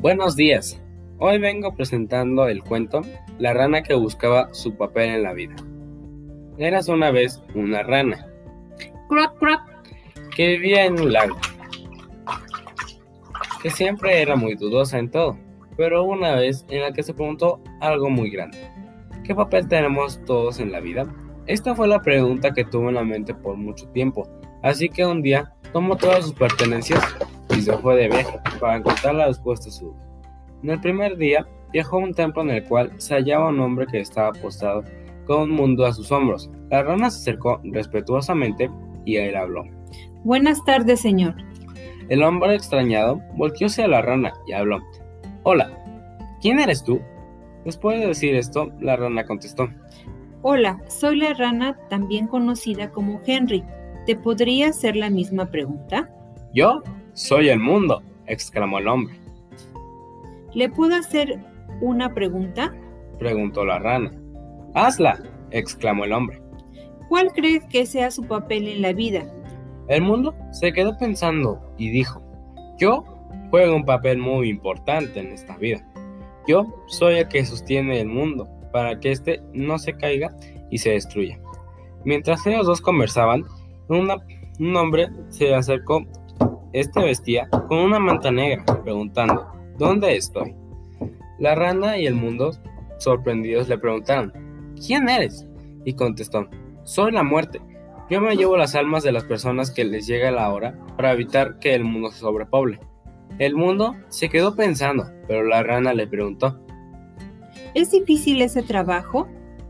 Buenos días. Hoy vengo presentando el cuento La rana que buscaba su papel en la vida. Eras una vez una rana. Crack, crack. Que vivía en un lago. Que siempre era muy dudosa en todo. Pero una vez en la que se preguntó algo muy grande. ¿Qué papel tenemos todos en la vida? Esta fue la pregunta que tuvo en la mente por mucho tiempo. Así que un día tomó todas sus pertenencias y se fue de viaje para encontrar la respuesta a su duda. En el primer día, viajó a un templo en el cual se hallaba un hombre que estaba apostado con un mundo a sus hombros. La rana se acercó respetuosamente y a él habló. Buenas tardes, señor. El hombre extrañado volvió hacia la rana y habló. Hola, ¿quién eres tú? Después de decir esto, la rana contestó. Hola, soy la rana también conocida como Henry. ¿Te podría hacer la misma pregunta? ¿Yo? Soy el mundo, exclamó el hombre. ¿Le puedo hacer una pregunta? Preguntó la rana. Hazla, exclamó el hombre. ¿Cuál crees que sea su papel en la vida? El mundo se quedó pensando y dijo, yo juego un papel muy importante en esta vida. Yo soy el que sostiene el mundo para que éste no se caiga y se destruya. Mientras ellos dos conversaban, un hombre se acercó. Este vestía con una manta negra, preguntando, ¿dónde estoy? La rana y el mundo, sorprendidos, le preguntaron, ¿quién eres? Y contestó, soy la muerte. Yo me llevo las almas de las personas que les llega la hora para evitar que el mundo se sobrepoble. El mundo se quedó pensando, pero la rana le preguntó, ¿Es difícil ese trabajo?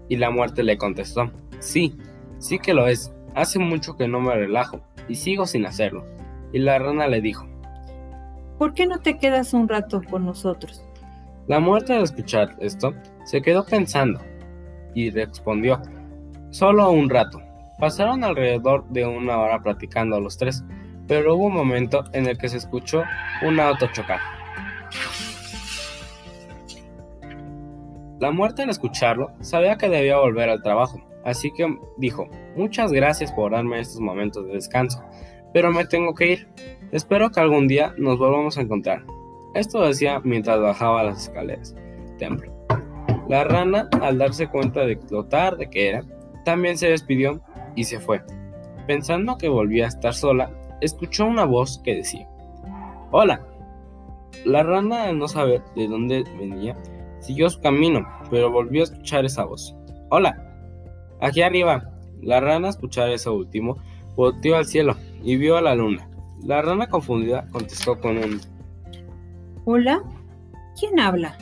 Y la muerte le contestó, sí, sí que lo es. Hace mucho que no me relajo y sigo sin hacerlo. Y la rana le dijo, ¿por qué no te quedas un rato con nosotros? La muerte al escuchar esto se quedó pensando y respondió, solo un rato. Pasaron alrededor de una hora platicando los tres, pero hubo un momento en el que se escuchó un auto chocar. La muerte al escucharlo sabía que debía volver al trabajo, así que dijo, muchas gracias por darme estos momentos de descanso, pero me tengo que ir. Espero que algún día nos volvamos a encontrar. Esto decía mientras bajaba las escaleras templo. La rana, al darse cuenta de lo tarde que era, también se despidió y se fue. Pensando que volvía a estar sola, escuchó una voz que decía, Hola. La rana, al no saber de dónde venía, Siguió su camino, pero volvió a escuchar esa voz. Hola. Aquí arriba. La rana, escuchar eso último, volteó al cielo y vio a la luna. La rana confundida contestó con un Hola. ¿Quién habla?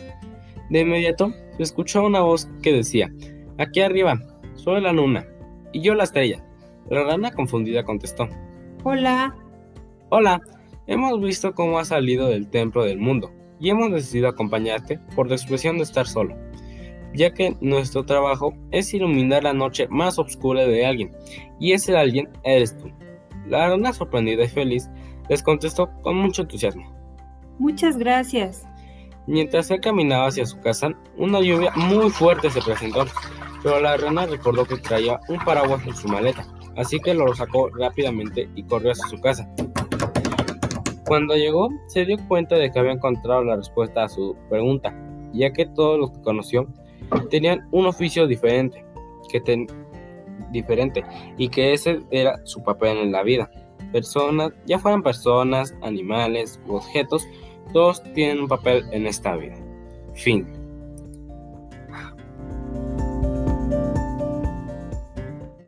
De inmediato se escuchó una voz que decía, Aquí arriba, soy la luna, y yo la estrella. La rana confundida contestó, Hola. Hola, hemos visto cómo has salido del templo del mundo y hemos decidido acompañarte por la expresión de estar solo, ya que nuestro trabajo es iluminar la noche más oscura de alguien, y ese alguien eres tú. La rana sorprendida y feliz les contestó con mucho entusiasmo. Muchas gracias. Mientras él caminaba hacia su casa, una lluvia muy fuerte se presentó, pero la rana recordó que traía un paraguas en su maleta, así que lo sacó rápidamente y corrió hacia su casa. Cuando llegó, se dio cuenta de que había encontrado la respuesta a su pregunta, ya que todos los que conoció tenían un oficio diferente, que diferente y que ese era su papel en la vida. Personas, ya fueran personas, animales u objetos, todos tienen un papel en esta vida. Fin.